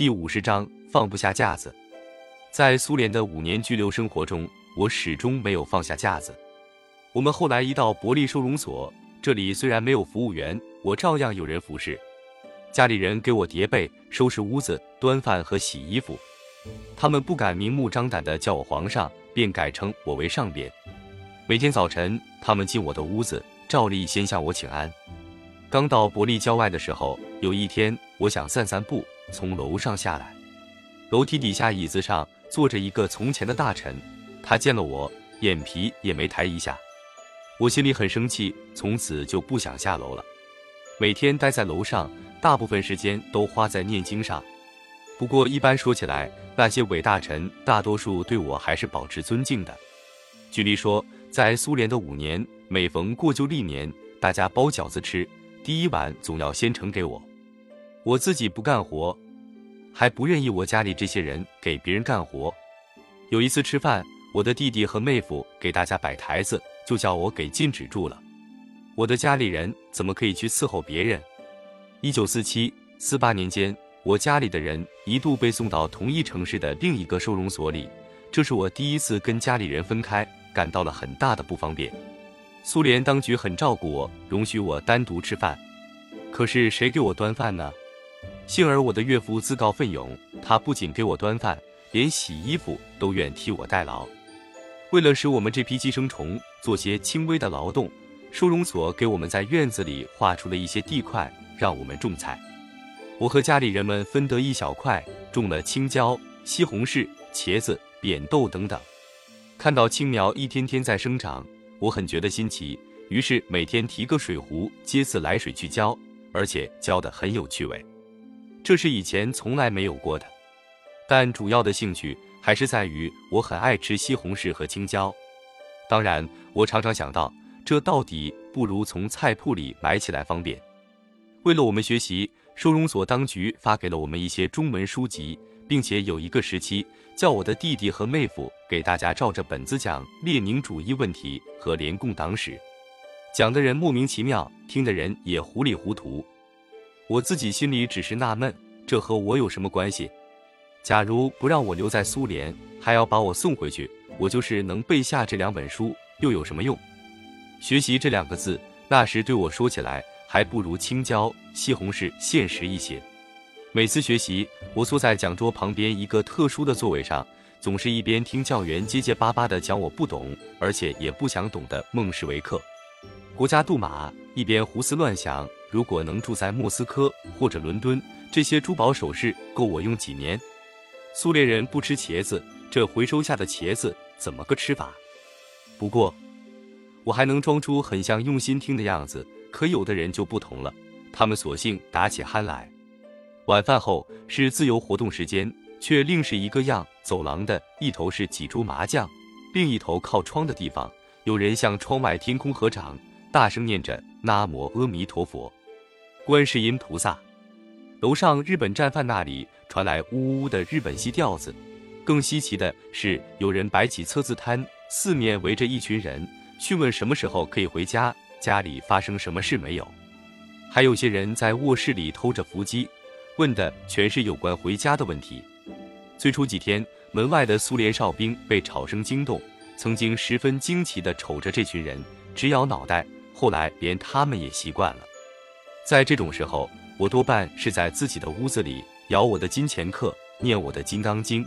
第五十章放不下架子。在苏联的五年拘留生活中，我始终没有放下架子。我们后来一到伯利收容所，这里虽然没有服务员，我照样有人服侍。家里人给我叠被、收拾屋子、端饭和洗衣服。他们不敢明目张胆地叫我皇上，便改称我为上边。每天早晨，他们进我的屋子，照例先向我请安。刚到伯利郊外的时候，有一天我想散散步，从楼上下来，楼梯底下椅子上坐着一个从前的大臣，他见了我，眼皮也没抬一下。我心里很生气，从此就不想下楼了。每天待在楼上，大部分时间都花在念经上。不过一般说起来，那些伪大臣大多数对我还是保持尊敬的。举例说，在苏联的五年，每逢过旧历年，大家包饺子吃，第一碗总要先盛给我。我自己不干活，还不愿意我家里这些人给别人干活。有一次吃饭，我的弟弟和妹夫给大家摆台子。就叫我给禁止住了。我的家里人怎么可以去伺候别人？一九四七、四八年间，我家里的人一度被送到同一城市的另一个收容所里，这是我第一次跟家里人分开，感到了很大的不方便。苏联当局很照顾我，容许我单独吃饭。可是谁给我端饭呢？幸而我的岳父自告奋勇，他不仅给我端饭，连洗衣服都愿替我代劳。为了使我们这批寄生虫做些轻微的劳动，收容所给我们在院子里划出了一些地块，让我们种菜。我和家里人们分得一小块，种了青椒、西红柿、茄子、扁豆等等。看到青苗一天天在生长，我很觉得新奇，于是每天提个水壶，接自来水去浇，而且浇得很有趣味。这是以前从来没有过的，但主要的兴趣。还是在于我很爱吃西红柿和青椒，当然，我常常想到，这到底不如从菜铺里买起来方便。为了我们学习，收容所当局发给了我们一些中文书籍，并且有一个时期，叫我的弟弟和妹夫给大家照着本子讲列宁主义问题和联共党史，讲的人莫名其妙，听的人也糊里糊涂。我自己心里只是纳闷，这和我有什么关系？假如不让我留在苏联，还要把我送回去，我就是能背下这两本书，又有什么用？学习这两个字，那时对我说起来，还不如青椒、西红柿现实一些。每次学习，我坐在讲桌旁边一个特殊的座位上，总是一边听教员结结巴巴地讲我不懂，而且也不想懂的孟什维克、国家杜马，一边胡思乱想：如果能住在莫斯科或者伦敦，这些珠宝首饰够我用几年？苏联人不吃茄子，这回收下的茄子怎么个吃法？不过，我还能装出很像用心听的样子。可有的人就不同了，他们索性打起鼾来。晚饭后是自由活动时间，却另是一个样。走廊的一头是几桌麻将，另一头靠窗的地方，有人向窗外天空合掌，大声念着“南无阿弥陀佛，观世音菩萨”。楼上日本战犯那里传来呜呜呜的日本戏调子，更稀奇的是，有人摆起测字摊，四面围着一群人，询问什么时候可以回家，家里发生什么事没有。还有些人在卧室里偷着伏击，问的全是有关回家的问题。最初几天，门外的苏联哨兵被吵声惊动，曾经十分惊奇地瞅着这群人，直摇脑袋。后来连他们也习惯了。在这种时候。我多半是在自己的屋子里咬我的金钱课，念我的《金刚经》。